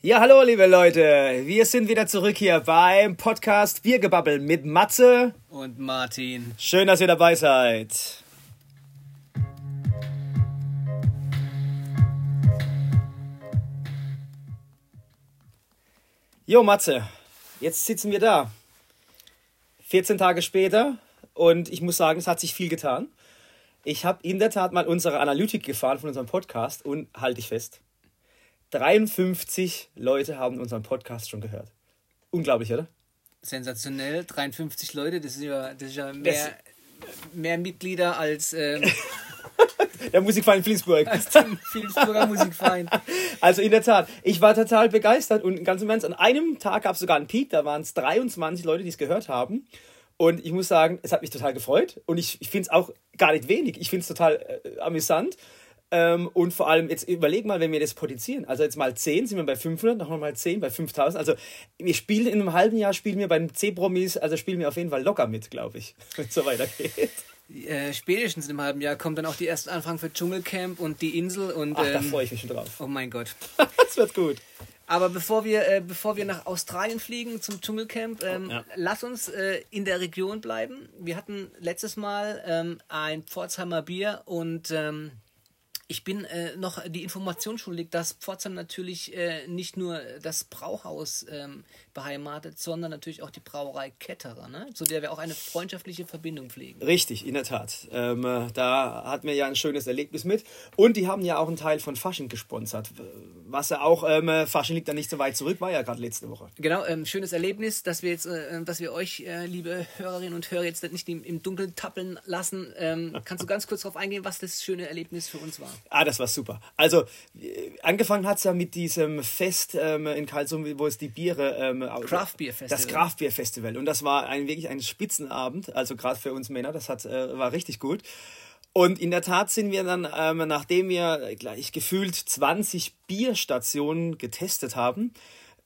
Ja, hallo liebe Leute, wir sind wieder zurück hier beim Podcast Biergebabbel mit Matze und Martin. Schön, dass ihr dabei seid. Jo Matze, jetzt sitzen wir da. 14 Tage später und ich muss sagen, es hat sich viel getan. Ich habe in der Tat mal unsere Analytik gefahren von unserem Podcast und halte ich fest. 53 Leute haben unseren Podcast schon gehört. Unglaublich, oder? Sensationell. 53 Leute, das ist ja, das ist ja mehr, mehr Mitglieder als. Ähm, der Musikverein Flensburg. Als Flensburger Musikverein. Also in der Tat, ich war total begeistert und ganz im Ernst, an einem Tag gab es sogar einen Peak, da waren es 23 Leute, die es gehört haben. Und ich muss sagen, es hat mich total gefreut und ich, ich finde es auch gar nicht wenig. Ich finde es total äh, amüsant. Ähm, und vor allem, jetzt überleg mal, wenn wir das potenzieren. Also jetzt mal 10, sind wir bei 500, nochmal mal 10, bei 5000. Also wir spielen in einem halben Jahr, spielen wir bei den C-Promis, also spielen wir auf jeden Fall locker mit, glaube ich, wenn es so weitergeht. Äh, spätestens in einem halben Jahr kommen dann auch die ersten Anfragen für Dschungelcamp und die Insel. Und, Ach, ähm, da freue ich mich schon drauf. Oh mein Gott. das wird gut. Aber bevor wir, äh, bevor wir nach Australien fliegen zum Dschungelcamp, ähm, ja. lass uns äh, in der Region bleiben. Wir hatten letztes Mal ähm, ein Pforzheimer Bier und ähm, ich bin äh, noch die Information schuldig, dass Pforzheim natürlich äh, nicht nur das Brauhaus ähm, beheimatet, sondern natürlich auch die Brauerei Ketterer, ne? zu der wir auch eine freundschaftliche Verbindung pflegen. Richtig, in der Tat. Ähm, äh, da hatten wir ja ein schönes Erlebnis mit. Und die haben ja auch einen Teil von Fasching gesponsert. Was ja auch, ähm, äh, Fasching liegt da nicht so weit zurück, war ja gerade letzte Woche. Genau, ähm, schönes Erlebnis, dass wir jetzt, äh, dass wir euch, äh, liebe Hörerinnen und Hörer, jetzt nicht im, im Dunkeln tappeln lassen. Ähm, kannst du ganz kurz darauf eingehen, was das schöne Erlebnis für uns war? Ah, das war super. Also, äh, angefangen hat es ja mit diesem Fest ähm, in Karlsruhe, wo es die Biere. Ähm, Craft Beer Festival. Das Craft Beer Festival. Und das war ein, wirklich ein Spitzenabend, also gerade für uns Männer, das hat, äh, war richtig gut. Und in der Tat sind wir dann, ähm, nachdem wir gleich gefühlt 20 Bierstationen getestet haben,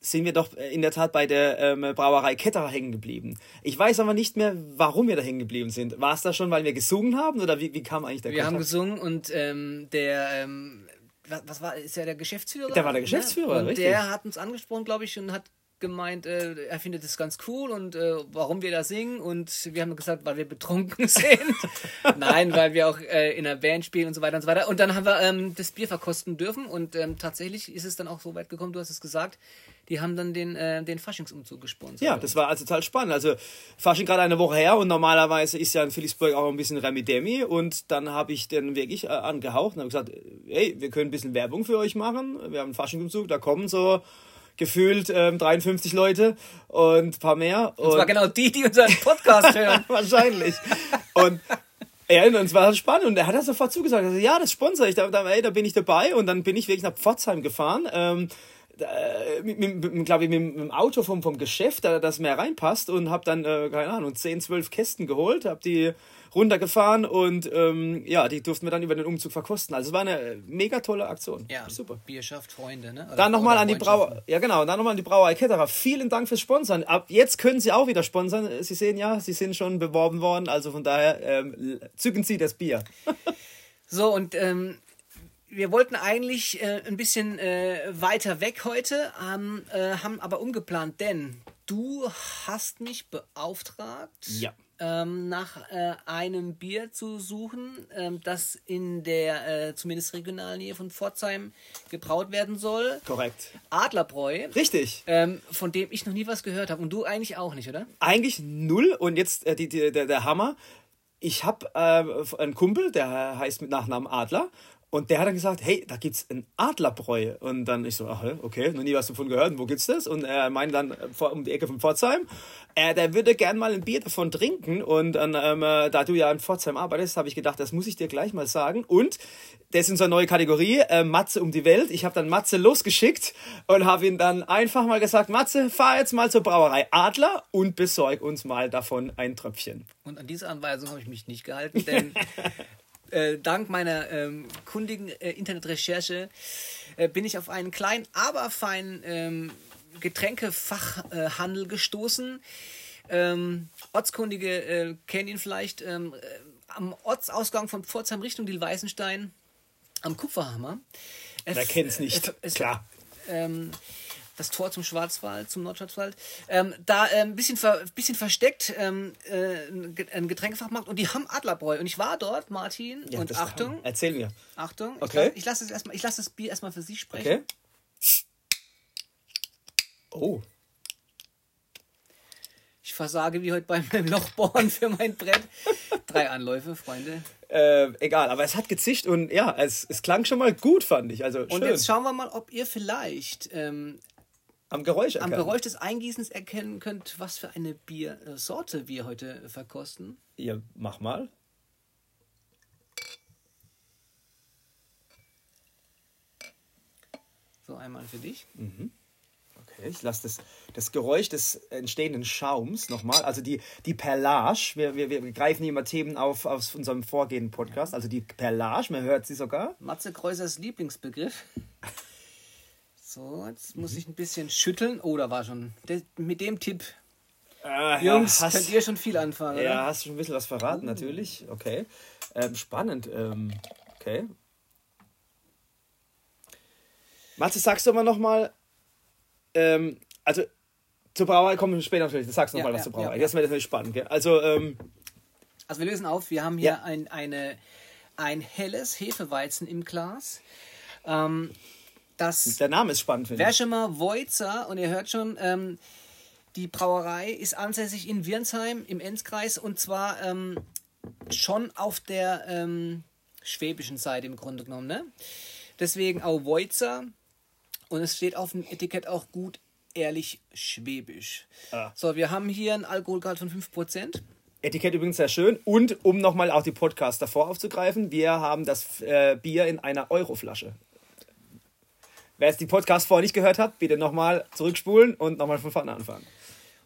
sind wir doch in der Tat bei der ähm, Brauerei Ketterer hängen geblieben. Ich weiß aber nicht mehr, warum wir da hängen geblieben sind. War es da schon, weil wir gesungen haben oder wie, wie kam eigentlich der Wir Kontakt? haben gesungen und ähm, der, ähm, was, was, war, ist ja der Geschäftsführer? Der war der Geschäftsführer, ne? Und richtig. der hat uns angesprochen, glaube ich, und hat gemeint, äh, er findet es ganz cool und äh, warum wir da singen. Und wir haben gesagt, weil wir betrunken sind. Nein, weil wir auch äh, in einer Band spielen und so weiter und so weiter. Und dann haben wir ähm, das Bier verkosten dürfen und ähm, tatsächlich ist es dann auch so weit gekommen, du hast es gesagt, die haben dann den, äh, den Faschingsumzug gesponsert. Ja, das war also total spannend. Also Fasching gerade eine Woche her und normalerweise ist ja in Philipsburg auch ein bisschen Remi-Demi und dann habe ich den wirklich äh, angehaucht und habe gesagt, hey, wir können ein bisschen Werbung für euch machen. Wir haben einen Faschingsumzug, da kommen so gefühlt ähm, 53 Leute und ein paar mehr. Und, und zwar genau die, die unseren Podcast hören. Wahrscheinlich. Und ja, und es war spannend und er hat das sofort zugesagt. Also, ja, das sponsere ich, da, da, ey, da bin ich dabei und dann bin ich wirklich nach Pforzheim gefahren. Ähm, äh, mit, mit, glaube ich, mit, mit, dem Auto vom, vom Geschäft, da das mehr reinpasst und habe dann, äh, keine Ahnung, 10, 12 Kästen geholt, habe die runtergefahren und ähm, ja, die durften wir dann über den Umzug verkosten. Also es war eine mega tolle Aktion. Ja, super. Bier schafft Freunde, ne? Oder dann nochmal an die Brauerei, ja genau, dann nochmal an die Brauerei Ketterer. Vielen Dank fürs Sponsern. Ab jetzt können Sie auch wieder sponsern. Sie sehen ja, Sie sind schon beworben worden, also von daher ähm, zücken Sie das Bier. so und ähm, wir wollten eigentlich äh, ein bisschen äh, weiter weg heute, ähm, äh, haben aber umgeplant, denn du hast mich beauftragt, ja. ähm, nach äh, einem Bier zu suchen, ähm, das in der äh, zumindest regionalen Nähe von Pforzheim gebraut werden soll. Korrekt. Adlerbräu. Richtig. Ähm, von dem ich noch nie was gehört habe. Und du eigentlich auch nicht, oder? Eigentlich null. Und jetzt äh, die, die, der, der Hammer. Ich habe einen Kumpel, der heißt mit Nachnamen Adler. Und der hat dann gesagt, hey, da gibt's ein Adlerbräu. Und dann ich so, ach, okay, noch nie was davon gehört. wo gibt's das? Und er meinte dann äh, um die Ecke von Pforzheim, äh, der würde gern mal ein Bier davon trinken. Und dann, ähm, äh, da du ja in Pforzheim arbeitest, habe ich gedacht, das muss ich dir gleich mal sagen. Und das ist unsere neue Kategorie, äh, Matze um die Welt. Ich habe dann Matze losgeschickt und habe ihn dann einfach mal gesagt, Matze, fahr jetzt mal zur Brauerei Adler und besorg uns mal davon ein Tröpfchen. Und an diese Anweisung habe ich mich nicht gehalten, denn Äh, dank meiner ähm, kundigen äh, Internetrecherche äh, bin ich auf einen kleinen, aber feinen ähm, Getränkefachhandel gestoßen. Ähm, Ortskundige äh, kennen ihn vielleicht ähm, äh, am Ortsausgang von Pforzheim Richtung Diel-Weißenstein am Kupferhammer. Wer kennt es nicht? Es, Klar. Ähm, das Tor zum Schwarzwald, zum Nordschwarzwald, ähm, da ein ähm, bisschen, ver, bisschen versteckt ähm, äh, ein Getränkefachmarkt und die haben Adlerbräu. Und ich war dort, Martin, ja, und Achtung. Erzähl mir. Achtung, okay. ich lasse lass lass das Bier erstmal für Sie sprechen. Okay. Oh. Ich versage wie heute beim Lochbohren für mein Brett. Drei Anläufe, Freunde. Äh, egal, aber es hat gezischt und ja, es, es klang schon mal gut, fand ich. Also, und schön. jetzt schauen wir mal, ob ihr vielleicht ähm, am Geräusch erkennen. Am Geräusch des Eingießens erkennen könnt, was für eine Biersorte wir heute verkosten. Ja, mach mal. So, einmal für dich. Mhm. Okay, ich lasse das, das Geräusch des entstehenden Schaums nochmal. Also die, die Perlage, wir, wir, wir greifen hier immer Themen auf aus unserem vorgehenden Podcast. Also die Perlage, man hört sie sogar. Matze Kreuzers Lieblingsbegriff. So, jetzt muss ich ein bisschen schütteln. Oh, da war schon. mit dem Tipp. Äh, Jungs, ja, hast, könnt ihr schon viel anfangen. Ja, oder? hast schon ein bisschen was verraten, uh. natürlich. Okay. Ähm, spannend. Ähm, okay. Matze, sagst du mal nochmal, ähm, also zur Brauerei kommen wir später natürlich. Du sagst nochmal ja, was ja, zur Brauerei. Ja, das wäre natürlich spannend. Gell? Also, ähm, also wir lösen auf. Wir haben hier ein, eine, ein helles Hefeweizen im Glas. Ähm, das Der Name ist spannend, finde ich. Werschemer Wojzer und ihr hört schon, ähm, die Brauerei ist ansässig in Wirnsheim im Enzkreis und zwar ähm, schon auf der ähm, schwäbischen Seite im Grunde genommen. Ne? Deswegen auch Wojzer und es steht auf dem Etikett auch gut ehrlich schwäbisch. Ah. So, wir haben hier einen Alkoholgehalt von 5%. Etikett übrigens sehr schön. Und um nochmal auch die Podcast davor aufzugreifen, wir haben das äh, Bier in einer Euroflasche. Wer jetzt die Podcast vorher nicht gehört hat, bitte nochmal zurückspulen und nochmal von vorne anfangen.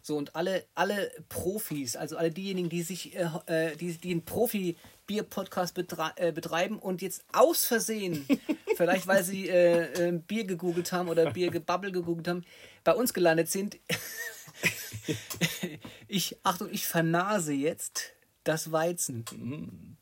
So, und alle, alle Profis, also alle diejenigen, die sich, äh, äh die, die einen Profi-Bier-Podcast betre äh, betreiben und jetzt aus Versehen, vielleicht weil sie äh, äh, Bier gegoogelt haben oder Bier gebabbel gegoogelt haben, bei uns gelandet sind. ich, Achtung, ich vernase jetzt das Weizen.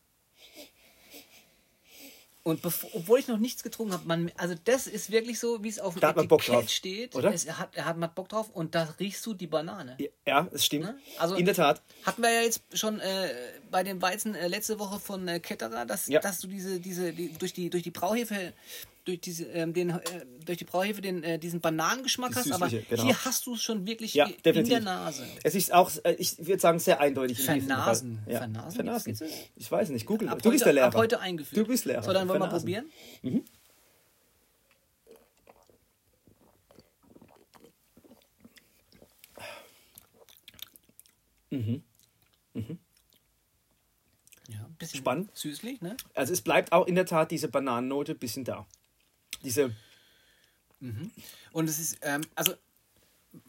Und obwohl ich noch nichts getrunken habe, man, also das ist wirklich so, wie es auf dem da Etikett steht. Oder? Es, er, hat, er hat mal Bock drauf und da riechst du die Banane. Ja, es stimmt. Ne? Also, In der Tat. Hatten wir ja jetzt schon äh, bei dem Weizen äh, letzte Woche von äh, Ketterer, dass, ja. dass du diese, diese die, durch, die, durch die Brauhefe durch diese ähm, den äh, durch die Brauhefe den äh, diesen Bananengeschmack hast, aber genau. hier hast du es schon wirklich ja, in der Nase. Es ist auch äh, ich würde sagen sehr eindeutig Vernasen. Ja. Vernasen. Vernasen. Ich weiß nicht, Google. Ab du bist der Lehrer. Ab heute eingeführt. Du bist Lehrer. So, dann wollen wir probieren. Mhm. Mhm. Mhm. Bisschen spannend. Süßlich, ne? Also es bleibt auch in der Tat diese Bananennote ein bisschen da. Diese. Mhm. Und es ist, ähm, also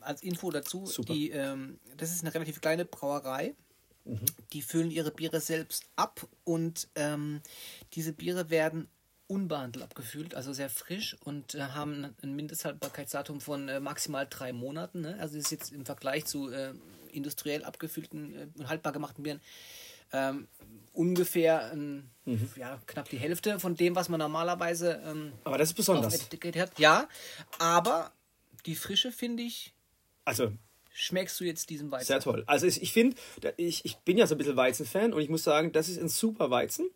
als Info dazu, die, ähm, das ist eine relativ kleine Brauerei. Mhm. Die füllen ihre Biere selbst ab und ähm, diese Biere werden unbehandelt abgefüllt, also sehr frisch und äh, haben ein Mindesthaltbarkeitsdatum von äh, maximal drei Monaten. Ne? Also ist jetzt im Vergleich zu äh, industriell abgefüllten und äh, haltbar gemachten Bieren ähm, ungefähr ein, mhm. ja, knapp die Hälfte von dem, was man normalerweise ähm, aber das ist besonders. hat. Ja, aber die Frische finde ich. Also schmeckst du jetzt diesen Weizen? Sehr toll. Also ich, ich finde, ich, ich bin ja so ein bisschen Weizenfan und ich muss sagen, das ist ein super Weizen.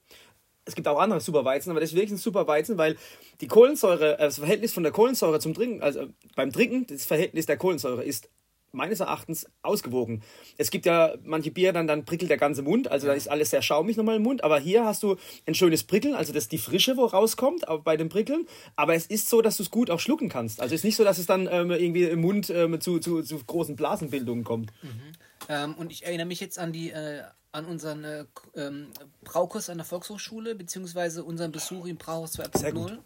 Es gibt auch andere super Weizen, aber das ist wirklich ein super Weizen, weil die Kohlensäure, äh, das Verhältnis von der Kohlensäure zum Trinken, also beim Trinken, das Verhältnis der Kohlensäure ist meines Erachtens ausgewogen. Es gibt ja manche Bier, dann, dann prickelt der ganze Mund, also da ist alles sehr schaumig nochmal im Mund, aber hier hast du ein schönes Prickeln, also das ist die Frische, wo rauskommt bei dem Prickeln, aber es ist so, dass du es gut auch schlucken kannst. Also es ist nicht so, dass es dann ähm, irgendwie im Mund ähm, zu, zu, zu großen Blasenbildungen kommt. Mhm. Ähm, und ich erinnere mich jetzt an die äh, an unseren äh, ähm, Braukurs an der Volkshochschule, beziehungsweise unseren Besuch im Brauhaus 2.0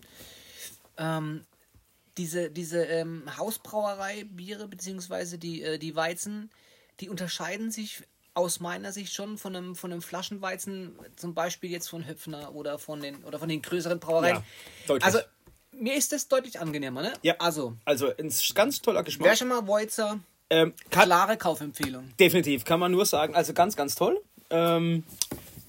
diese, diese ähm, Hausbrauerei-Biere beziehungsweise die, äh, die Weizen, die unterscheiden sich aus meiner Sicht schon von einem, von einem Flaschenweizen, zum Beispiel jetzt von Höpfner oder von den, oder von den größeren Brauereien. Ja, deutlich. Also mir ist das deutlich angenehmer, ne? Ja. Also, also ein ganz toller Geschmack. Wer schon mal Woizer, ähm, klare Kaufempfehlung. Definitiv, kann man nur sagen. Also ganz, ganz toll. Ähm,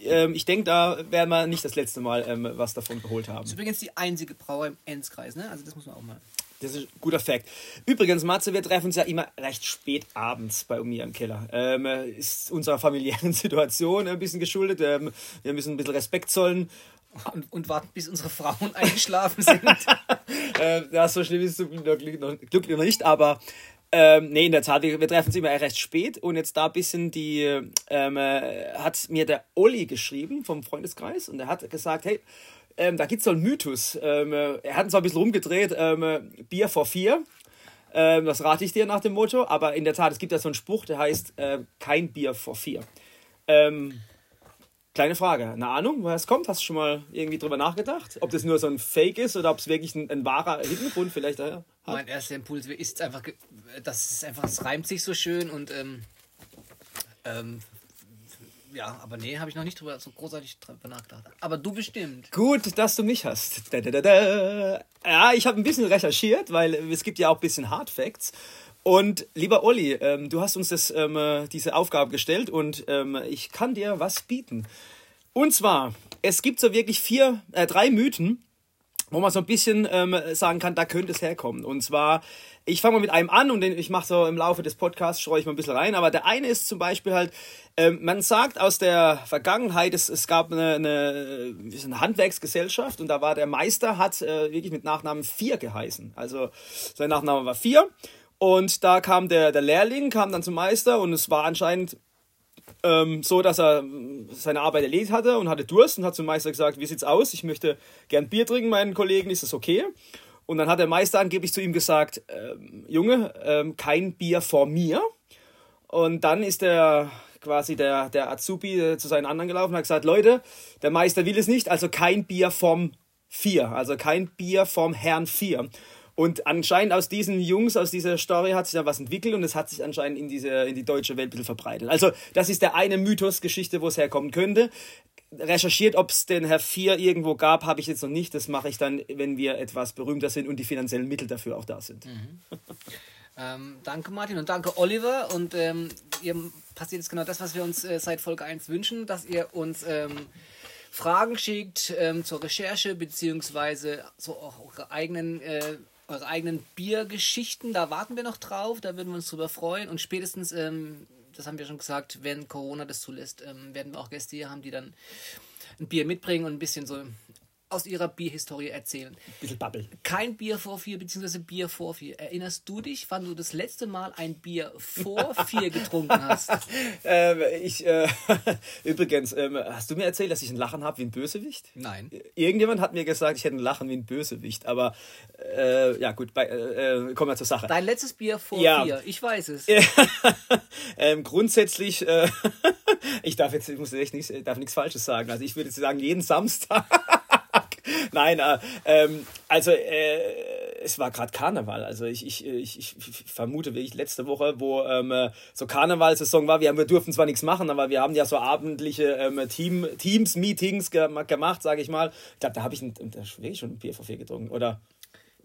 ähm, ich denke, da werden wir nicht das letzte Mal ähm, was davon geholt haben. Das ist übrigens die einzige Brauer im Enzkreis, ne? Also das muss man auch mal. Das ist ein guter Fakt. Übrigens, Matze, wir treffen uns ja immer recht spät abends bei mir im Keller. Ähm, ist unserer familiären Situation ein bisschen geschuldet. Ähm, wir müssen ein bisschen Respekt zollen. Und, und warten, bis unsere Frauen eingeschlafen sind. äh, ja, so schlimm ist es zum Glück noch, Glück noch nicht, aber ähm, nee, in der Tat, wir, wir, treffen uns immer recht spät und jetzt da ein bisschen die, ähm, äh, hat mir der Olli geschrieben vom Freundeskreis und er hat gesagt, hey, ähm, da gibt es so einen Mythos. Ähm, äh, er hat uns zwar ein bisschen rumgedreht, ähm, äh, Bier vor vier. Ähm, das rate ich dir nach dem Motto, aber in der Tat, es gibt da so einen Spruch, der heißt äh, kein Bier vor vier. Ähm, kleine Frage, eine Ahnung, woher es kommt? Hast du schon mal irgendwie drüber nachgedacht? Ob das nur so ein Fake ist oder ob es wirklich ein, ein wahrer Hintergrund vielleicht daher hat? Mein erster Impuls ist einfach, das ist einfach, es reimt sich so schön und ähm, ähm, ja, aber nee, habe ich noch nicht drüber so großartig drüber nachgedacht. Aber du bestimmt. Gut, dass du mich hast. Da, da, da, ja, ich habe ein bisschen recherchiert, weil es gibt ja auch ein bisschen Hard Facts. Und lieber Olli, ähm, du hast uns das, ähm, äh, diese Aufgabe gestellt und ähm, ich kann dir was bieten. Und zwar, es gibt so wirklich vier, äh, drei Mythen, wo man so ein bisschen ähm, sagen kann, da könnte es herkommen. Und zwar, ich fange mal mit einem an und den, ich mache so im Laufe des Podcasts, streue ich mal ein bisschen rein. Aber der eine ist zum Beispiel halt, ähm, man sagt aus der Vergangenheit, es, es gab eine, eine, eine Handwerksgesellschaft und da war der Meister, hat äh, wirklich mit Nachnamen Vier geheißen. Also sein Nachname war Vier. Und da kam der, der Lehrling, kam dann zum Meister und es war anscheinend ähm, so, dass er seine Arbeit erledigt hatte und hatte Durst und hat zum Meister gesagt, wie sieht's aus? Ich möchte gern Bier trinken, meinen Kollegen, ist das okay? Und dann hat der Meister angeblich zu ihm gesagt, ähm, Junge, ähm, kein Bier vor mir. Und dann ist der quasi der, der Azubi äh, zu seinen anderen gelaufen und hat gesagt, Leute, der Meister will es nicht, also kein Bier vom Vier, also kein Bier vom Herrn Vier. Und anscheinend aus diesen Jungs, aus dieser Story hat sich da was entwickelt und es hat sich anscheinend in, diese, in die deutsche Welt ein bisschen verbreitet. Also, das ist der eine Mythos-Geschichte, wo es herkommen könnte. Recherchiert, ob es den Herr Vier irgendwo gab, habe ich jetzt noch nicht. Das mache ich dann, wenn wir etwas berühmter sind und die finanziellen Mittel dafür auch da sind. Mhm. ähm, danke, Martin, und danke, Oliver. Und ähm, ihr passiert jetzt genau das, was wir uns äh, seit Folge 1 wünschen, dass ihr uns. Ähm, Fragen schickt ähm, zur Recherche, beziehungsweise so auch eure eigenen äh, eure eigenen Biergeschichten. Da warten wir noch drauf, da würden wir uns drüber freuen. Und spätestens, ähm, das haben wir schon gesagt, wenn Corona das zulässt, ähm, werden wir auch Gäste hier haben, die dann ein Bier mitbringen und ein bisschen so aus ihrer Bierhistorie erzählen. Ein bisschen Bubble. Kein Bier vor vier, beziehungsweise Bier vor vier. Erinnerst du dich, wann du das letzte Mal ein Bier vor vier getrunken hast? ähm, ich, äh, übrigens, ähm, hast du mir erzählt, dass ich ein Lachen habe wie ein Bösewicht? Nein. Irgendjemand hat mir gesagt, ich hätte ein Lachen wie ein Bösewicht, aber äh, ja gut, bei, äh, kommen wir zur Sache. Dein letztes Bier vor ja. vier, ich weiß es. ähm, grundsätzlich, äh, ich darf jetzt, ich muss echt nichts, darf nichts Falsches sagen. Also ich würde sagen, jeden Samstag. Nein, äh, ähm, also äh, es war gerade Karneval. Also ich, ich, ich, ich vermute wirklich letzte Woche, wo ähm, so Karnevalsaison war. Wir, haben, wir durften zwar nichts machen, aber wir haben ja so abendliche ähm, Team, Teams-Meetings ge gemacht, sage ich mal. Ich glaube, da habe ich ein, da wirklich schon ein Bier vor vier getrunken, oder?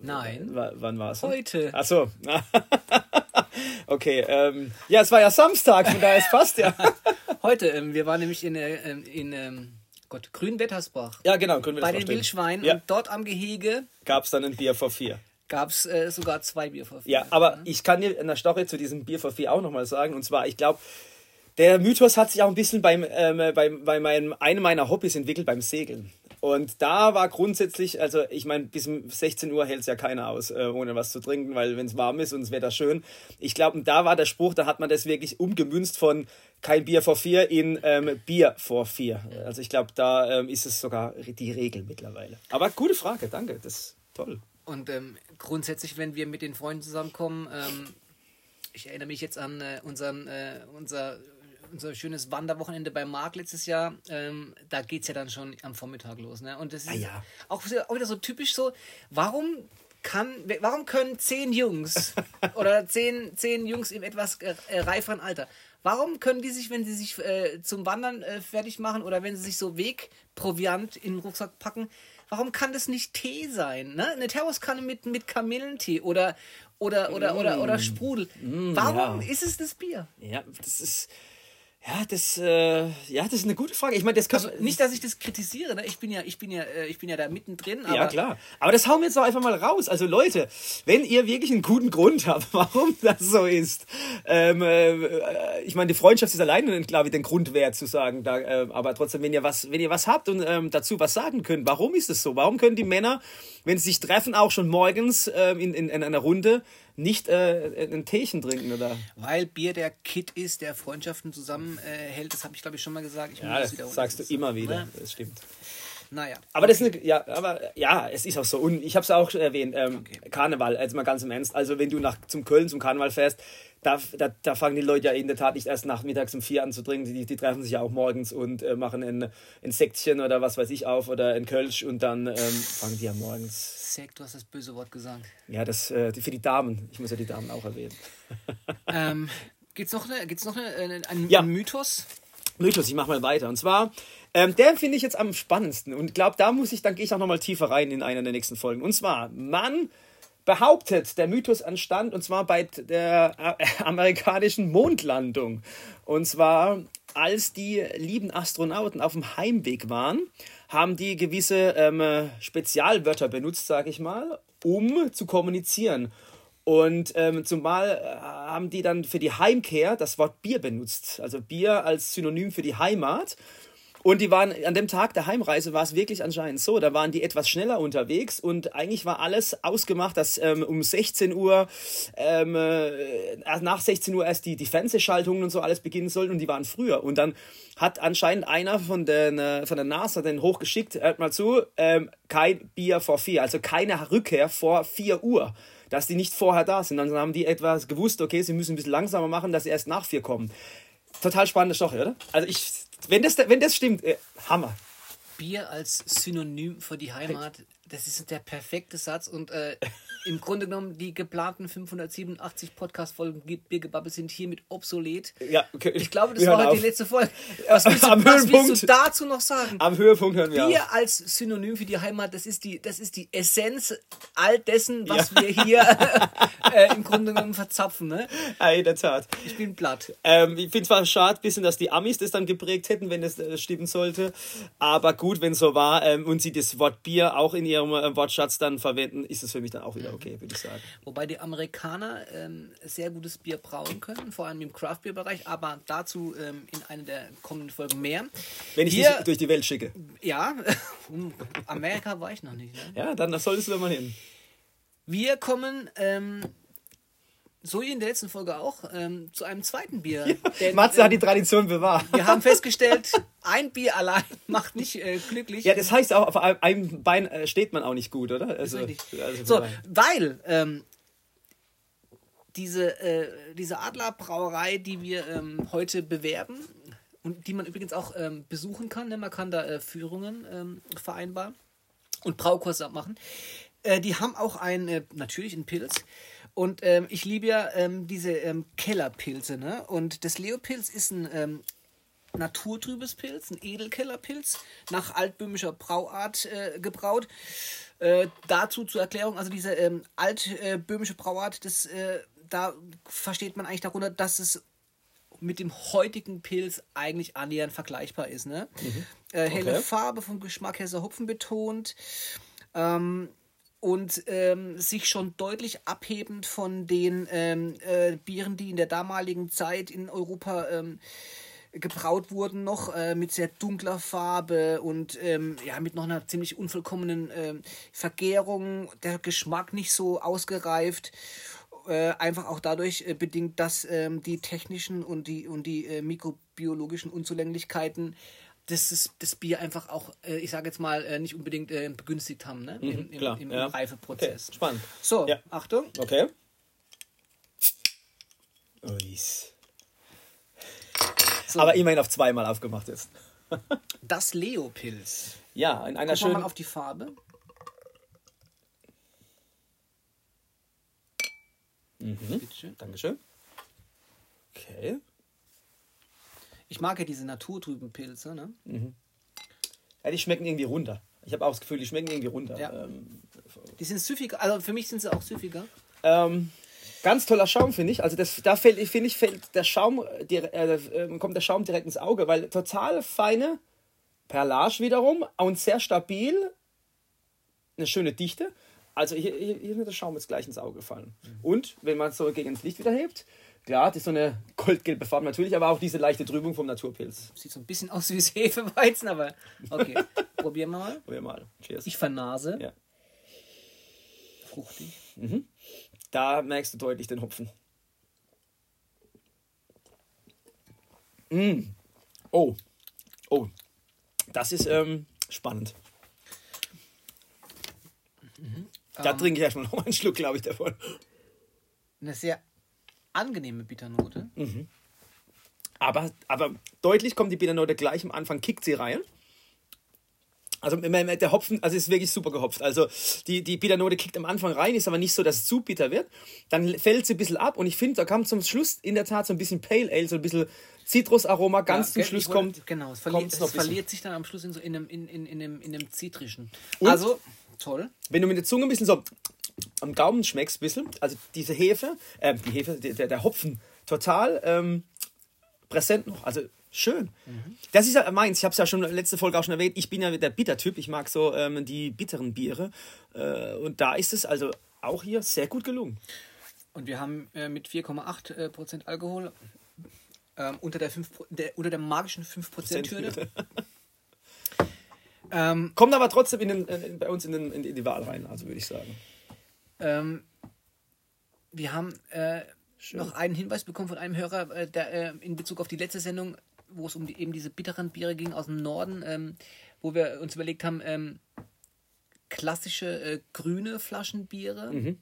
Nein. W wann war es? Heute. Ach so. okay. Ähm, ja, es war ja Samstag, von daher es passt ja. Heute. Ähm, wir waren nämlich in, äh, in, in ähm, Gott, Grünwettersbach. Ja, genau, Grünwettersbach. Bei den Wildschweinen. Ja. Und dort am Gehege gab es dann ein Bier vor vier. Gab es äh, sogar zwei Bier vor vier. Ja, aber ja. ich kann dir in der Story zu diesem Bier vor vier auch nochmal sagen. Und zwar, ich glaube, der Mythos hat sich auch ein bisschen beim, ähm, beim, bei meinem, einem meiner Hobbys entwickelt, beim Segeln. Und da war grundsätzlich, also ich meine, bis 16 Uhr hält es ja keiner aus, äh, ohne was zu trinken, weil wenn es warm ist und das Wetter schön. Ich glaube, da war der Spruch, da hat man das wirklich umgemünzt von kein Bier vor vier in ähm, Bier vor vier. Also ich glaube, da ähm, ist es sogar die Regel mittlerweile. Aber gute Frage, danke, das ist toll. Und ähm, grundsätzlich, wenn wir mit den Freunden zusammenkommen, ähm, ich erinnere mich jetzt an äh, unseren, äh, unser unser schönes Wanderwochenende bei Marc letztes Jahr, ähm, da geht es ja dann schon am Vormittag los. Ne? Und das ist ah, ja. auch, auch wieder so typisch so, warum kann, warum können zehn Jungs oder zehn, zehn Jungs im etwas äh, reiferen Alter, warum können die sich, wenn sie sich äh, zum Wandern äh, fertig machen oder wenn sie sich so Wegproviant in den Rucksack packen, warum kann das nicht Tee sein? Ne? Eine Thermoskanne mit, mit Kamillentee oder, oder, oder, mm. oder, oder Sprudel. Mm, warum ja. ist es das Bier? Ja, das ist Ja, das, äh, ja, das ist eine gute Frage. Ich meine, das kann, also nicht, dass ich das kritisiere. Ne? Ich bin ja, ich bin ja, äh, ich bin ja da mittendrin. ja, klar. Aber das hauen wir jetzt doch einfach mal raus. Also Leute, wenn ihr wirklich einen guten Grund habt, warum das so ist, ähm, äh, ich meine, die Freundschaft ist alleine, glaube ich, den Grund wert zu sagen. Da, äh, aber trotzdem, wenn ihr was, wenn ihr was habt und ähm, dazu was sagen könnt, warum ist es so? Warum können die Männer, wenn sie sich treffen, auch schon morgens ähm, in, in, in einer Runde nicht äh, ein Teechen trinken, oder? Weil Bier der Kit ist, der Freundschaften zusammenhält. Äh, das habe ich, glaube ich, schon mal gesagt. Ich ja, das, das sagst du immer wieder. Ja. Das stimmt. Naja. Aber okay. das ist eine, ja, aber ja, es ist auch so. Und ich habe es auch erwähnt, ähm, okay. Karneval, also mal ganz im Ernst. Also wenn du nach zum Köln zum Karneval fährst, da, da, da fangen die Leute ja in der Tat nicht erst nachmittags um vier an zu trinken. Die, die treffen sich ja auch morgens und äh, machen ein, ein Sektchen oder was weiß ich auf oder ein Kölsch und dann ähm, fangen die ja morgens Sekt, du hast das böse Wort gesagt. Ja, das äh, für die Damen. Ich muss ja die Damen auch erwähnen. ähm, Gibt es noch, eine, gibt's noch eine, eine, einen ja. Mythos? Mythos, ich mache mal weiter. Und zwar, ähm, der finde ich jetzt am spannendsten. Und glaube, da muss ich, dann gehe ich auch nochmal tiefer rein in einer der nächsten Folgen. Und zwar, man behauptet, der Mythos entstand, und zwar bei der amerikanischen Mondlandung. Und zwar, als die lieben Astronauten auf dem Heimweg waren, haben die gewisse ähm, Spezialwörter benutzt, sage ich mal, um zu kommunizieren. Und ähm, zumal äh, haben die dann für die Heimkehr das Wort Bier benutzt. Also Bier als Synonym für die Heimat. Und die waren an dem Tag der Heimreise war es wirklich anscheinend so. Da waren die etwas schneller unterwegs und eigentlich war alles ausgemacht, dass ähm, um 16 Uhr, ähm, äh, nach 16 Uhr erst die, die Fernsehschaltungen und so alles beginnen sollten und die waren früher. Und dann hat anscheinend einer von, den, äh, von der NASA den hochgeschickt, hört mal zu, ähm, kein Bier vor vier, also keine Rückkehr vor 4 Uhr dass die nicht vorher da sind. Dann haben die etwas gewusst, okay, sie müssen ein bisschen langsamer machen, dass sie erst nach vier kommen. Total spannende Story, oder? Also ich, wenn das, wenn das stimmt, äh, Hammer. Bier als Synonym für die Heimat, das ist der perfekte Satz und äh, im Grunde genommen die geplanten 587 Podcast-Folgen Biergebabbel sind hiermit obsolet. Ja, okay. Ich glaube, das war heute die letzte Folge. Was willst, du, was willst du dazu noch sagen? Am Höhepunkt hören wir Bier auf. als Synonym für die Heimat, das ist die, das ist die Essenz all dessen, was ja. wir hier äh, im Grunde genommen verzapfen. Ne? Ja, in der Tat. Ich bin platt. Ähm, ich finde zwar schade, bisschen, dass die Amis das dann geprägt hätten, wenn das äh, stimmen sollte. Aber gut, wenn es so war ähm, und sie das Wort Bier auch in ihrem äh, Wortschatz dann verwenden, ist es für mich dann auch wieder okay, würde ich sagen. Wobei die Amerikaner ähm, sehr gutes Bier brauen können, vor allem im Craft-Bier-Bereich, aber dazu ähm, in einer der kommenden Folgen mehr. Wenn ich Hier, dich durch die Welt schicke. Ja, Amerika war ich noch nicht. Ne? Ja, dann solltest du mal hin. Wir kommen ähm, so wie in der letzten Folge auch, ähm, zu einem zweiten Bier. Ja, Denn, Matze ähm, hat die Tradition bewahrt. Wir haben festgestellt, ein Bier allein macht nicht äh, glücklich. Ja, das heißt auch, auf einem Bein äh, steht man auch nicht gut, oder? Also, also so, weil ähm, diese, äh, diese Adlerbrauerei, die wir ähm, heute bewerben und die man übrigens auch ähm, besuchen kann, ne? man kann da äh, Führungen ähm, vereinbaren und Braukurse machen. Äh, die haben auch ein, äh, natürlich einen Pilz, und ähm, ich liebe ja ähm, diese ähm, Kellerpilze. Ne? Und das Leopilz ist ein ähm, naturtrübes Pilz, ein Edelkellerpilz, nach altböhmischer Brauart äh, gebraut. Äh, dazu zur Erklärung, also diese ähm, altböhmische Brauart, das, äh, da versteht man eigentlich darunter, dass es mit dem heutigen Pilz eigentlich annähernd vergleichbar ist. Ne? Mhm. Äh, helle okay. Farbe, vom Geschmack her sehr Hopfen betont. Ähm, und ähm, sich schon deutlich abhebend von den ähm, äh, Bieren, die in der damaligen Zeit in Europa ähm, gebraut wurden, noch äh, mit sehr dunkler Farbe und ähm, ja, mit noch einer ziemlich unvollkommenen äh, Vergärung, der Geschmack nicht so ausgereift. Äh, einfach auch dadurch äh, bedingt, dass ähm, die technischen und die, und die äh, mikrobiologischen Unzulänglichkeiten das, ist, das Bier einfach auch, äh, ich sage jetzt mal, äh, nicht unbedingt äh, begünstigt haben ne? Mhm, Im, im, im, ja. Reifeprozess. Okay, spannend. So, ja. Achtung. Okay. Uis. So. Aber immerhin auf zweimal aufgemacht ist. das Leopilz. Ja, in einer schönen. mal auf die Farbe. Mhm. Bitteschön. Dankeschön. Okay. Ich mag ja diese naturtrüben Pilze, ne? Mhm. Ja, die schmecken irgendwie runter. Ich habe auch das Gefühl, die schmecken irgendwie runter. Ja. Ähm, die sind süffiger, also für mich sind sie auch süffiger. Ähm, Ganz toller Schaum, finde ich. Also das, da fällt, finde ich, fällt der Schaum, äh, äh, kommt der Schaum direkt ins Auge, weil total feine Perlage wiederum und sehr stabil, eine schöne Dichte. Also hier, hier, hier ist mir der Schaum jetzt gleich ins Auge gefallen. Mhm. Und wenn man es so gegen das Licht wieder hebt, klar, das ist so eine goldgelbe Farbe natürlich, aber auch diese leichte Trübung vom Naturpilz. Sieht so ein bisschen aus wie Hefeweizen, aber okay. Probieren wir mal. Probieren wir mal. Cheers. Ich vernase. Ja. Fruchtig. Mhm. Da merkst du deutlich den Hopfen. Mm. Oh. Oh. Das ist ähm, spannend. Mhm. Da um, trinke ich erstmal noch einen Schluck, glaube ich, davon. Eine sehr angenehme Bitternote. Mhm. Aber, aber deutlich kommt die Bitternote gleich am Anfang, kickt sie rein. Also der Hopfen, also ist wirklich super gehopft. Also die, die Bitternote kickt am Anfang rein, ist aber nicht so, dass es zu bitter wird. Dann fällt sie ein bisschen ab und ich finde, da kam zum Schluss in der Tat so ein bisschen Pale Ale, so ein bisschen Zitrusaroma ganz ja, zum Schluss wollte, kommt. Genau, es verliert, es verliert sich dann am Schluss in, so in, einem, in, in, in, einem, in einem zitrischen. Und also, toll. Wenn du mit der Zunge ein bisschen so am Gaumen schmeckst, ein bisschen, also diese Hefe, äh, die Hefe, der, der Hopfen, total ähm, präsent noch. Also Schön. Mhm. Das ist ja meins. Ich habe es ja schon letzte Folge auch schon erwähnt. Ich bin ja der Bittertyp. Ich mag so ähm, die bitteren Biere. Äh, und da ist es also auch hier sehr gut gelungen. Und wir haben äh, mit 4,8 äh, Prozent Alkohol ähm, unter, der 5, der, unter der magischen 5%-Hürde. ähm, Kommt aber trotzdem in den, in, bei uns in, den, in, die Wahl rein, also würde ich sagen. Ähm, wir haben äh, noch einen Hinweis bekommen von einem Hörer äh, der, äh, in Bezug auf die letzte Sendung wo es um die, eben diese bitteren Biere ging aus dem Norden, ähm, wo wir uns überlegt haben, ähm, klassische äh, grüne Flaschenbiere. Mhm.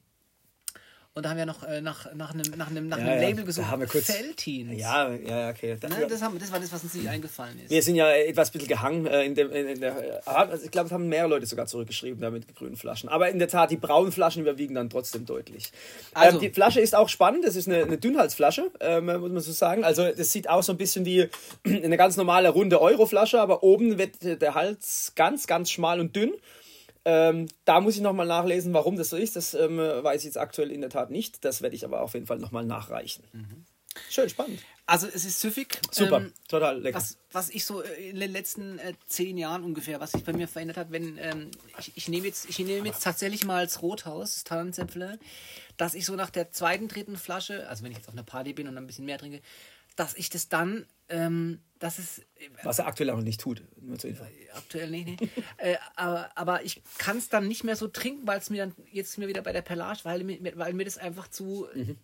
Und da haben wir noch äh, nach, nach einem, nach einem, nach einem ja, Label gesucht. Da haben wir kurz, Feltins. Ja, ja, okay. Das, ne, das, haben, das, war das, was uns nicht eingefallen ist. Wir sind ja etwas bisschen gehangen äh, in, dem, in, in der. Also ich glaube, es haben mehrere Leute sogar zurückgeschrieben da mit grünen Flaschen. Aber in der Tat, die braunen Flaschen überwiegen dann trotzdem deutlich. Also, ähm, die Flasche ist auch spannend. Das ist eine, eine Dünnhalsflasche, ähm, muss man so sagen. Also, das sieht auch so ein bisschen wie eine ganz normale runde Euroflasche, aber oben wird der Hals ganz, ganz schmal und dünn. Ähm, da muss ich nochmal nachlesen, warum das so ist. Das ähm, weiß ich jetzt aktuell in der Tat nicht. Das werde ich aber auf jeden Fall nochmal nachreichen. Mhm. Schön, spannend. Also es ist süffig. Super, ähm, total lecker. Was, was ich so äh, in den letzten äh, zehn Jahren ungefähr, was sich bei mir verändert hat, wenn ähm, ich, ich nehme jetzt, ich nehme jetzt tatsächlich mal als Rothaus, Tannenzäpfle, dass ich so nach der zweiten, dritten Flasche, also wenn ich jetzt auf einer Party bin und ein bisschen mehr trinke, dass ich das dann, ähm, das ist. Äh, Was er aktuell auch nicht tut, nur zur Info. Aktuell nicht, nee. äh, aber, aber ich kann es dann nicht mehr so trinken, weil es mir dann jetzt mir wieder bei der Perlage, weil, weil mir das einfach zu. Mhm.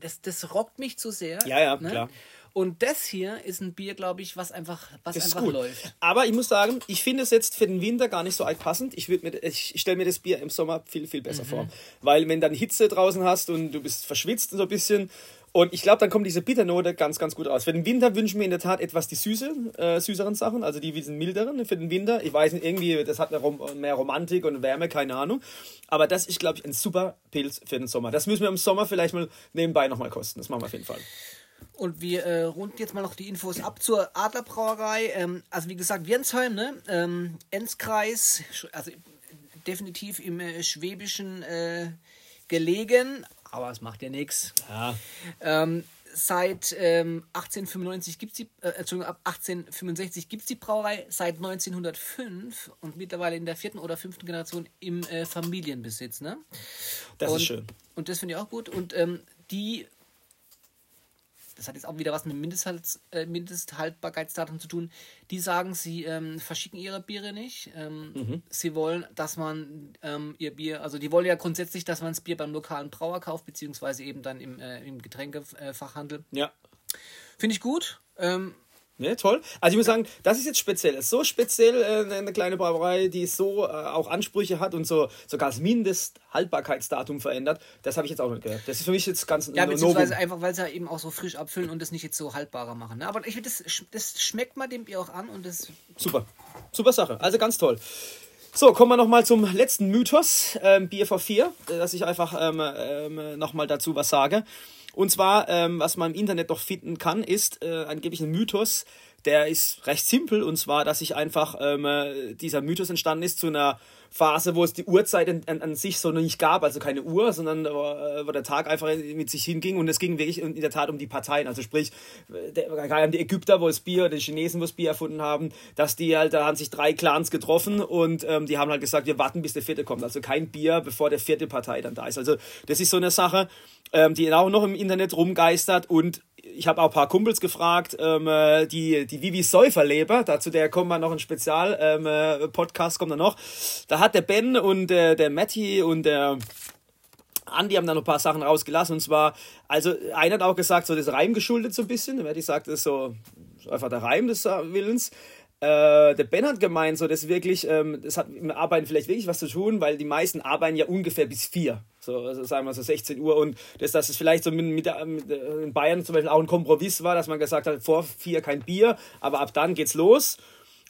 Das, das rockt mich zu sehr. Ja, ja, ne? klar. Und das hier ist ein Bier, glaube ich, was einfach, was das einfach läuft. Aber ich muss sagen, ich finde es jetzt für den Winter gar nicht so arg passend. Ich, ich stelle mir das Bier im Sommer viel, viel besser mhm. vor. Weil wenn dann Hitze draußen hast und du bist verschwitzt so ein bisschen und ich glaube, dann kommt diese Bitternote ganz, ganz gut aus. Für den Winter wünschen wir in der Tat etwas die süße, äh, süßeren Sachen, also die sind milderen für den Winter. Ich weiß nicht, irgendwie, das hat mehr Romantik und Wärme, keine Ahnung. Aber das ist, glaube ich, ein super Pilz für den Sommer. Das müssen wir im Sommer vielleicht mal nebenbei nochmal kosten. Das machen wir auf jeden Fall. Und wir äh, runden jetzt mal noch die Infos ab zur Adlerbrauerei. Ähm, also wie gesagt, Wirnsheim, ne? Ähm, Enzkreis, also definitiv im äh, Schwäbischen äh, gelegen, aber es macht ja nichts. Ja. Ähm, seit ähm, 1895 gibt es die, äh, Entschuldigung, ab 1865 gibt es die Brauerei, seit 1905 und mittlerweile in der vierten oder fünften Generation im äh, Familienbesitz. Ne? Das und, ist schön. Und das finde ich auch gut. Und ähm, die das hat jetzt auch wieder was mit Mindesthalt, äh, Mindesthaltbarkeitsdatum zu tun. Die sagen, sie ähm, verschicken ihre Biere nicht. Ähm, mhm. Sie wollen, dass man ähm, ihr Bier, also die wollen ja grundsätzlich, dass man das Bier beim lokalen Brauer kauft, beziehungsweise eben dann im, äh, im Getränkefachhandel. Ja. Finde ich gut. Ähm, Ne, toll. Also ich muss sagen, das ist jetzt speziell. so speziell äh, eine kleine Brauerei, die so äh, auch Ansprüche hat und so sogar das Mindesthaltbarkeitsdatum verändert. Das habe ich jetzt auch nicht gehört. Das ist für mich jetzt ganz Ja, beziehungsweise Novum. einfach, weil sie ja eben auch so frisch abfüllen und das nicht jetzt so haltbarer machen. Ne? Aber ich finde, das, das schmeckt mal dem Bier auch an und das... Super. Super Sache. Also ganz toll. So, kommen wir nochmal zum letzten Mythos, ähm, Bier vor vier, dass ich einfach ähm, ähm, nochmal dazu was sage. Und zwar, ähm, was man im Internet noch finden kann, ist äh, angeblich ein Mythos, der ist recht simpel und zwar, dass sich einfach ähm, äh, dieser Mythos entstanden ist zu einer Phase, wo es die Uhrzeit an, an, an sich so nicht gab, also keine Uhr, sondern äh, wo der Tag einfach mit sich hinging und es ging wirklich in der Tat um die Parteien, also sprich, gerade die Ägypter, wo es Bier, die Chinesen, wo es Bier erfunden haben, dass die halt, da haben sich drei Clans getroffen und ähm, die haben halt gesagt, wir warten, bis der vierte kommt, also kein Bier, bevor der vierte Partei dann da ist. Also das ist so eine Sache, ähm, die auch noch im Internet rumgeistert und ich habe auch ein paar Kumpels gefragt, ähm, äh, die, die Vivi Säuferleber, dazu der kommt mal noch ein Spezial-Podcast, ähm, kommt da noch. Da hat der Ben und äh, der Matti und der Andi haben da noch ein paar Sachen rausgelassen. Und zwar, also einer hat auch gesagt, so das Reim geschuldet so ein bisschen. Der Matti sagt, das ist so einfach der Reim des Willens. Äh, der Ben hat gemeint, so das wirklich, ähm, das hat mit Arbeiten vielleicht wirklich was zu tun, weil die meisten arbeiten ja ungefähr bis vier. So, also sagen wir so 16 Uhr und das, dass es vielleicht so mit, mit, mit, in Bayern zum Beispiel auch ein Kompromiss war, dass man gesagt hat, vor vier kein Bier, aber ab dann geht's los.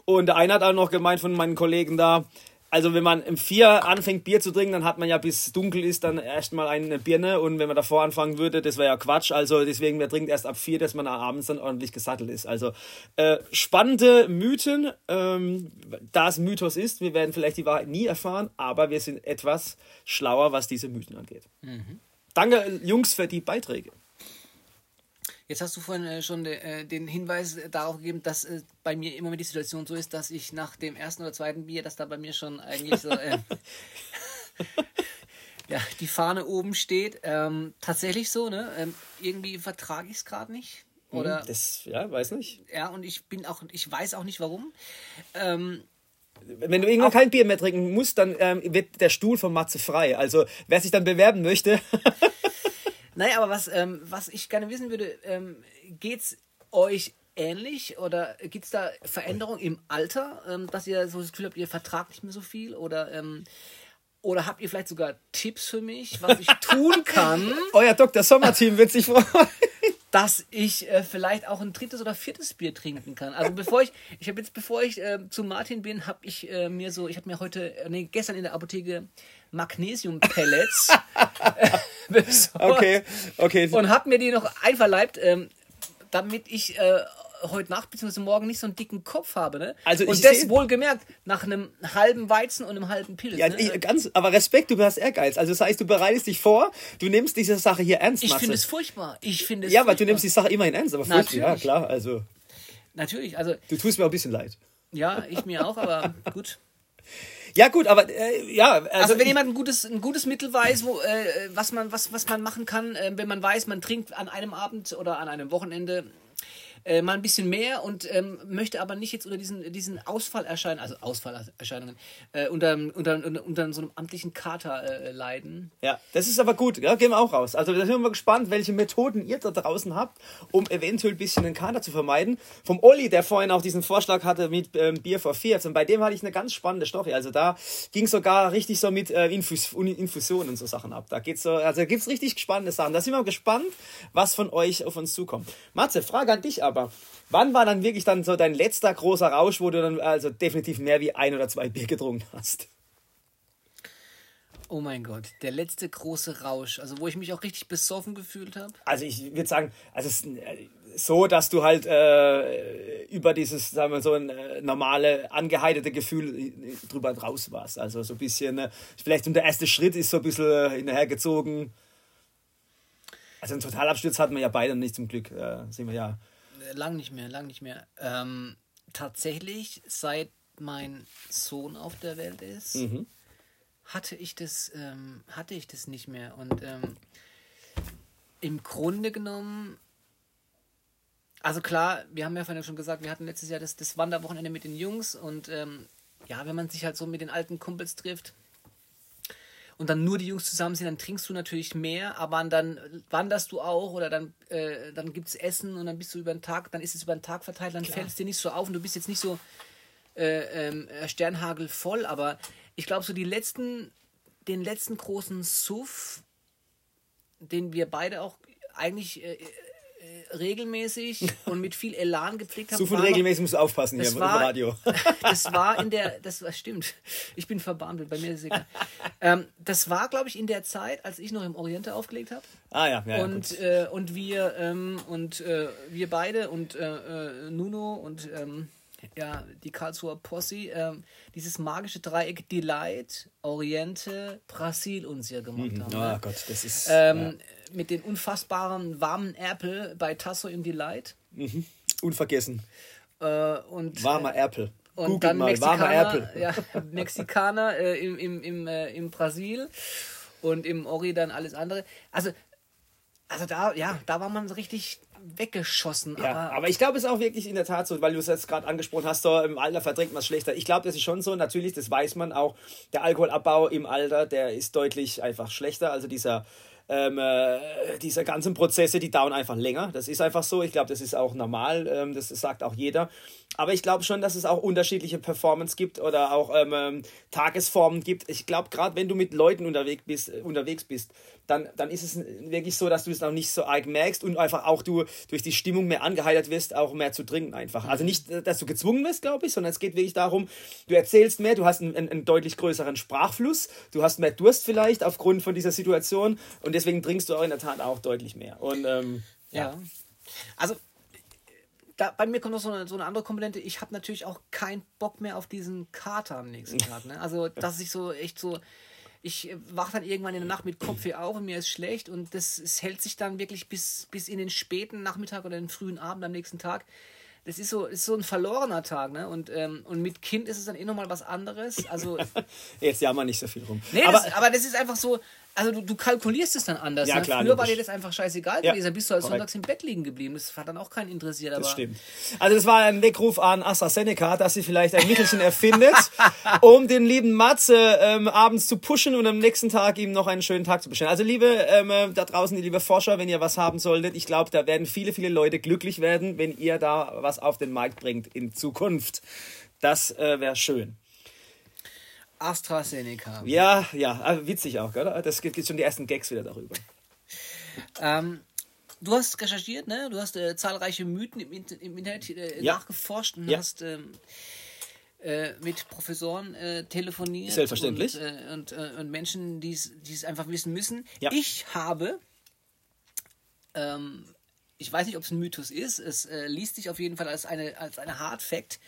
Und der eine hat auch noch gemeint von meinen Kollegen da, also wenn man um vier anfängt Bier zu trinken, dann hat man ja bis dunkel ist dann erstmal eine Birne und wenn man davor anfangen würde, das wäre ja Quatsch. Also deswegen, wer trinkt erst ab vier, dass man abends dann ordentlich gesattelt ist. Also äh, spannende Mythen, ähm, da es Mythos ist, wir werden vielleicht die Wahrheit nie erfahren, aber wir sind etwas schlauer, was diese Mythen angeht. Mhm. Danke, Jungs, für die Beiträge. Jetzt hast du vorhin äh, schon de, äh, den Hinweis darauf gegeben, dass äh, bei mir immer die Situation so ist, dass ich nach dem ersten oder zweiten Bier, dass da bei mir schon eigentlich so äh, ja, die Fahne oben steht. Ähm, tatsächlich so, ne? Ähm, irgendwie vertrage ich es gerade nicht. Mhm, oder? Das, ja, weiß nicht. Ja, und ich bin auch, ich weiß auch nicht warum. Ähm, wenn du irgendwann kein Bier mehr trinken musst, dann ähm, wird der Stuhl von Matze frei. Also wer sich dann bewerben möchte. Nein, aber was, ähm, was ich gerne wissen würde, ähm, es euch ähnlich oder gibt es da Veränderungen im Alter, ähm, dass ihr so das Gefühl habt, ihr vertragt nicht mehr so viel oder ähm, oder habt ihr vielleicht sogar Tipps für mich, was ich tun kann? Euer Dr. Sommerteam wird sich freuen. Dass ich äh, vielleicht auch ein drittes oder viertes Bier trinken kann. Also bevor ich, ich habe jetzt, bevor ich äh, zu Martin bin, habe ich äh, mir so, ich habe mir heute, äh, nee, gestern in der Apotheke Magnesium-Pellets okay, okay. Und habe mir die noch einverleibt, ähm, damit ich äh, heute Nacht bzw. morgen nicht so einen dicken Kopf habe. Ne? Also und das wohlgemerkt nach einem halben Weizen und einem halben Pilz. Ja, ne? ich, ganz, aber Respekt, du hast Ehrgeiz. Also das heißt, du bereitest dich vor, du nimmst diese Sache hier ernst. Ich finde es furchtbar. Ich finde es. Ja, weil du nimmst die Sache immerhin ernst, aber furchtbar. Ja, klar. Also. Natürlich, also. Du tust mir auch ein bisschen leid. Ja, ich mir auch, aber gut. Ja, gut, aber äh, ja. Also, also wenn jemand ein gutes, ein gutes Mittel weiß, wo, äh, was, man, was, was man machen kann, äh, wenn man weiß, man trinkt an einem Abend oder an einem Wochenende äh, mal ein bisschen mehr und ähm, möchte aber nicht jetzt unter diesen, diesen Ausfallerscheinungen, also Ausfallerscheinungen, äh, unter, unter, unter, unter, so einem amtlichen Kater äh, leiden. Ja, das ist aber gut, ja, gehen wir auch raus. Also da sind wir gespannt, welche Methoden ihr da draußen habt, um eventuell ein bisschen den Kater zu vermeiden. Vom Olli, der vorhin auch diesen Vorschlag hatte mit ähm, Bier for Fears, und bei dem hatte ich eine ganz spannende Story. Also da ging sogar richtig so mit äh, Infus Infusionen und so Sachen ab. Da geht's so, also da gibt es richtig spannende Sachen. Da sind wir gespannt, was von euch auf uns zukommt. Matze, Frage an dich aber aber wann war dann wirklich dann so dein letzter großer Rausch, wo du dann also definitiv mehr wie ein oder zwei Bier getrunken hast? Oh mein Gott, der letzte große Rausch, also wo ich mich auch richtig besoffen gefühlt habe. Also ich würde sagen, also äh, so, dass du halt äh, über dieses, sagen wir so, ein äh, normale, angeheiterte Gefühl äh, drüber raus warst. Also so ein bisschen, äh, vielleicht der erste Schritt ist so ein bisschen hinterhergezogen. Also einen Totalabsturz hatten wir ja beide nicht zum Glück, sind wir ja lang nicht mehr, lang nicht mehr. Ähm, tatsächlich, seit mein Sohn auf der Welt ist, mhm. hatte ich das, ähm, hatte ich das nicht mehr. Und ähm, im Grunde genommen, also klar, wir haben ja vorhin schon gesagt, wir hatten letztes Jahr das, das Wanderwochenende mit den Jungs und ähm, ja, wenn man sich halt so mit den alten Kumpels trifft, und dann nur die Jungs zusammen sind, dann trinkst du natürlich mehr, aber dann wanderst du auch oder dann, äh, dann gibt es Essen und dann bist du über den Tag, dann ist es über den Tag verteilt, dann fällt es dir nicht so auf und du bist jetzt nicht so äh, ähm, äh, Sternhagel voll, aber ich glaube, so die letzten, den letzten großen Suff, den wir beide auch eigentlich äh, regelmäßig und mit viel Elan gepflegt habe. So viel regelmäßig musst du aufpassen hier im war, Radio. das war in der, das war, stimmt, ich bin verbandelt, bei mir ist es egal. ähm, das war, glaube ich, in der Zeit, als ich noch im Oriente aufgelegt habe. Ah ja, ja. Und, äh, und wir, ähm, und äh, wir beide und äh, äh Nuno und ähm, ja, die Karlsruher Posse, ähm, dieses magische Dreieck Delight, Oriente, Brasil uns ja gemacht mhm. haben. Oh ne? Gott, das ist. Ähm, ja. Mit den unfassbaren warmen Apple bei Tasso im Delight. Mhm. Unvergessen. Äh, und, Warmer Apple. Und Google dann mal, Mexikaner. Ja, Mexikaner äh, im, im, im, äh, im Brasil und im Ori dann alles andere. Also, also da, ja, da war man so richtig weggeschossen. Ja, aber, aber ich glaube, es ist auch wirklich in der Tat so, weil du es jetzt gerade angesprochen hast, so im Alter verdrängt man es schlechter. Ich glaube, das ist schon so. Natürlich, das weiß man auch. Der Alkoholabbau im Alter, der ist deutlich einfach schlechter. Also dieser ähm, äh, diese ganzen Prozesse, die dauern einfach länger. Das ist einfach so. Ich glaube, das ist auch normal. Ähm, das sagt auch jeder. Aber ich glaube schon, dass es auch unterschiedliche Performance gibt oder auch ähm, ähm Tagesformen gibt. Ich glaube, gerade wenn du mit Leuten unterwegs bist, äh, unterwegs bist dann, dann ist es wirklich so, dass du es auch nicht so arg merkst und einfach auch du durch die Stimmung mehr angeheitert wirst, auch mehr zu trinken einfach. Also nicht, dass du gezwungen wirst, glaube ich, sondern es geht wirklich darum, du erzählst mehr, du hast einen, einen, deutlich größeren Sprachfluss, du hast mehr Durst vielleicht aufgrund von dieser Situation und deswegen trinkst du auch in der Tat auch deutlich mehr. Und ähm, ja. ja. Also da, bei mir kommt noch so eine, so eine andere Komponente. Ich habe natürlich auch keinen Bock mehr auf diesen Kater am nächsten Tag. Ne? Also, dass ich so echt so ich wache dann irgendwann in der Nacht mit Kopfweh auf und mir ist schlecht und das, das hält sich dann wirklich bis, bis in den späten Nachmittag oder den frühen Abend am nächsten Tag. Das ist so, ist so ein verlorener Tag, ne? Und, ähm, und mit Kind ist es dann eh nochmal was anderes. Also, Jetzt jammern nicht so viel rum. Nee, aber das, aber das ist einfach so, also du, du kalkulierst es dann anders. Ja, ne? klar, Früher logisch. war dir das einfach scheißegal ja, gewesen. Dann bist du halt korrekt. sonntags im Bett liegen geblieben. Das hat dann auch keinen interessiert. Aber das stimmt. Also das war ein Weckruf an AstraZeneca, dass sie vielleicht ein Mittelchen erfindet, um den lieben Matze ähm, abends zu pushen und am nächsten Tag ihm noch einen schönen Tag zu bestellen. Also liebe ähm, äh, da draußen, die liebe Forscher, wenn ihr was haben solltet, ich glaube, da werden viele, viele Leute glücklich werden, wenn ihr da was auf den Markt bringt in Zukunft. Das äh, wäre schön. AstraZeneca. Ja, ja, witzig auch, oder? Das gibt schon die ersten Gags wieder darüber. Ähm, du hast recherchiert, ne? Du hast äh, zahlreiche Mythen im, im Internet äh, ja. nachgeforscht und ja. hast ähm, äh, mit Professoren äh, telefoniert. Selbstverständlich. Und, äh, und, äh, und Menschen, die es einfach wissen müssen. Ja. Ich habe ähm, ich weiß nicht, ob es ein Mythos ist, es äh, liest sich auf jeden Fall als eine, als eine Hard Fact,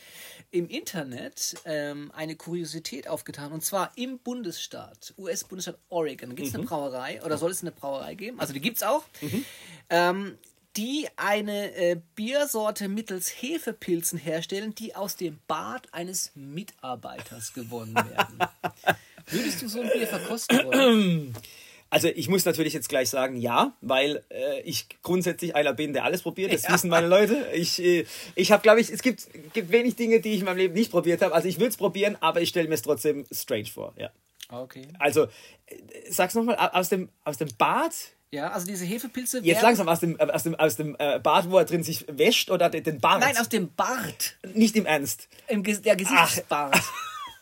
im Internet ähm, eine Kuriosität aufgetan. Und zwar im Bundesstaat, US-Bundesstaat Oregon, gibt es mhm. eine Brauerei oder soll es eine Brauerei geben? Also die gibt es auch. Mhm. Ähm, die eine äh, Biersorte mittels Hefepilzen herstellen, die aus dem Bad eines Mitarbeiters gewonnen werden. Würdest du so ein Bier verkosten wollen? Also ich muss natürlich jetzt gleich sagen, ja, weil äh, ich grundsätzlich einer bin, der alles probiert. Das ja. wissen meine Leute. Ich, äh, ich habe, glaube ich, es gibt, gibt wenig Dinge, die ich in meinem Leben nicht probiert habe. Also ich würde es probieren, aber ich stelle mir es trotzdem strange vor. Ja. Okay. Also, äh, sag's nochmal, aus dem, aus dem Bad ja, also diese Hefepilze. Jetzt langsam aus dem, aus dem, aus dem äh, Bad, wo er drin sich wäscht oder den Bart? Nein, aus dem Bart. Nicht im Ernst. Im Ge der Gesichtsbart.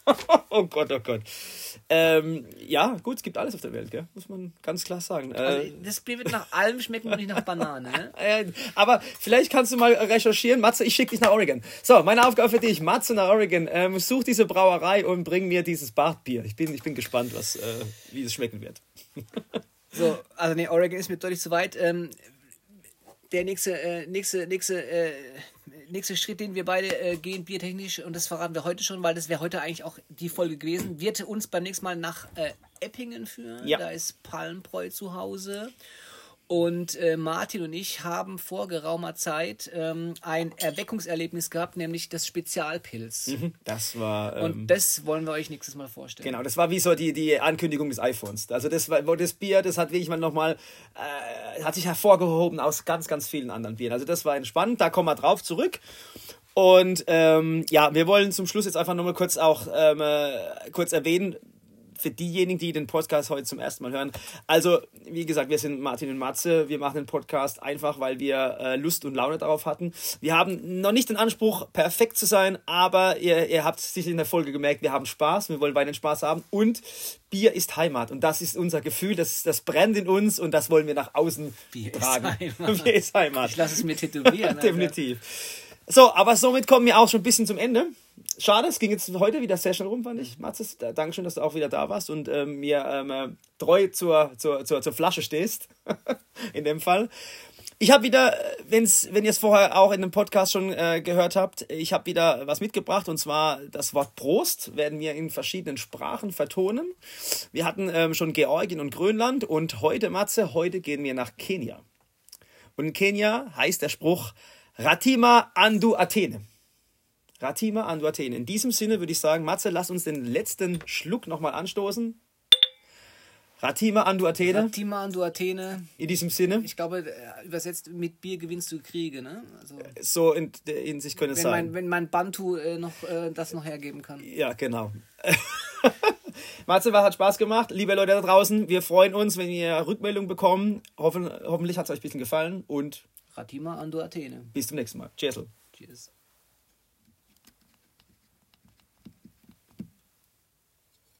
oh Gott, oh Gott. Ähm, ja, gut, es gibt alles auf der Welt, gell? muss man ganz klar sagen. Also, äh, das Bier wird nach allem schmecken und nicht nach Banane. Ne? äh, aber vielleicht kannst du mal recherchieren. Matze, ich schicke dich nach Oregon. So, meine Aufgabe für dich, Matze nach Oregon. Ähm, such diese Brauerei und bring mir dieses Bartbier. Ich bin, ich bin gespannt, was, äh, wie es schmecken wird. so, also nee, Oregon ist mir deutlich zu weit. Ähm, der nächste, äh, nächste, nächste, äh, nächste Schritt, den wir beide äh, gehen, biertechnisch, und das verraten wir heute schon, weil das wäre heute eigentlich auch die Folge gewesen, wird uns beim nächsten Mal nach äh, Eppingen führen. Ja. Da ist Palmbräu zu Hause. Und äh, Martin und ich haben vor geraumer Zeit ähm, ein Erweckungserlebnis gehabt, nämlich das Spezialpilz. Mhm, das war. Ähm, und das wollen wir euch nächstes Mal vorstellen. Genau, das war wie so die, die Ankündigung des iPhones. Also das war das Bier, das hat wirklich mal nochmal, äh, hat sich hervorgehoben aus ganz, ganz vielen anderen Bieren. Also das war entspannt, da kommen wir drauf zurück. Und ähm, ja, wir wollen zum Schluss jetzt einfach nochmal kurz auch ähm, äh, kurz erwähnen, für diejenigen, die den Podcast heute zum ersten Mal hören. Also, wie gesagt, wir sind Martin und Matze. Wir machen den Podcast einfach, weil wir äh, Lust und Laune darauf hatten. Wir haben noch nicht den Anspruch, perfekt zu sein, aber ihr, ihr habt sicher in der Folge gemerkt, wir haben Spaß, wir wollen weiterhin Spaß haben und Bier ist Heimat und das ist unser Gefühl, das, das brennt in uns und das wollen wir nach außen Bier tragen. Ist Heimat. Bier ist Heimat. Ich lasse es mir tätowieren. Definitiv. So, aber somit kommen wir auch schon ein bisschen zum Ende. Schade, es ging jetzt heute wieder sehr schnell rum, fand ich. Matzes, Dankeschön, dass du auch wieder da warst und ähm, mir ähm, äh, treu zur, zur, zur, zur Flasche stehst. in dem Fall. Ich habe wieder, wenn's, wenn ihr es vorher auch in dem Podcast schon äh, gehört habt, ich habe wieder was mitgebracht und zwar das Wort Prost werden wir in verschiedenen Sprachen vertonen. Wir hatten ähm, schon Georgien und Grönland und heute, Matze, heute gehen wir nach Kenia. Und in Kenia heißt der Spruch Ratima Andu Athene. Ratima Andu Athene. In diesem Sinne würde ich sagen, Matze, lass uns den letzten Schluck nochmal anstoßen. Ratima Andu Athene. Ratima Andu Athene. In diesem Sinne. Ich glaube, äh, übersetzt mit Bier gewinnst du Kriege, ne? Also, so in, in sich könnte es sein. Mein, wenn mein Bantu äh, noch, äh, das noch hergeben kann. Ja, genau. Matze, was hat Spaß gemacht. Liebe Leute da draußen, wir freuen uns, wenn ihr Rückmeldungen bekommen. Hoffen, hoffentlich hat es euch ein bisschen gefallen und Ratima Andu Athene. Bis zum nächsten Mal. Cheers. Cheers.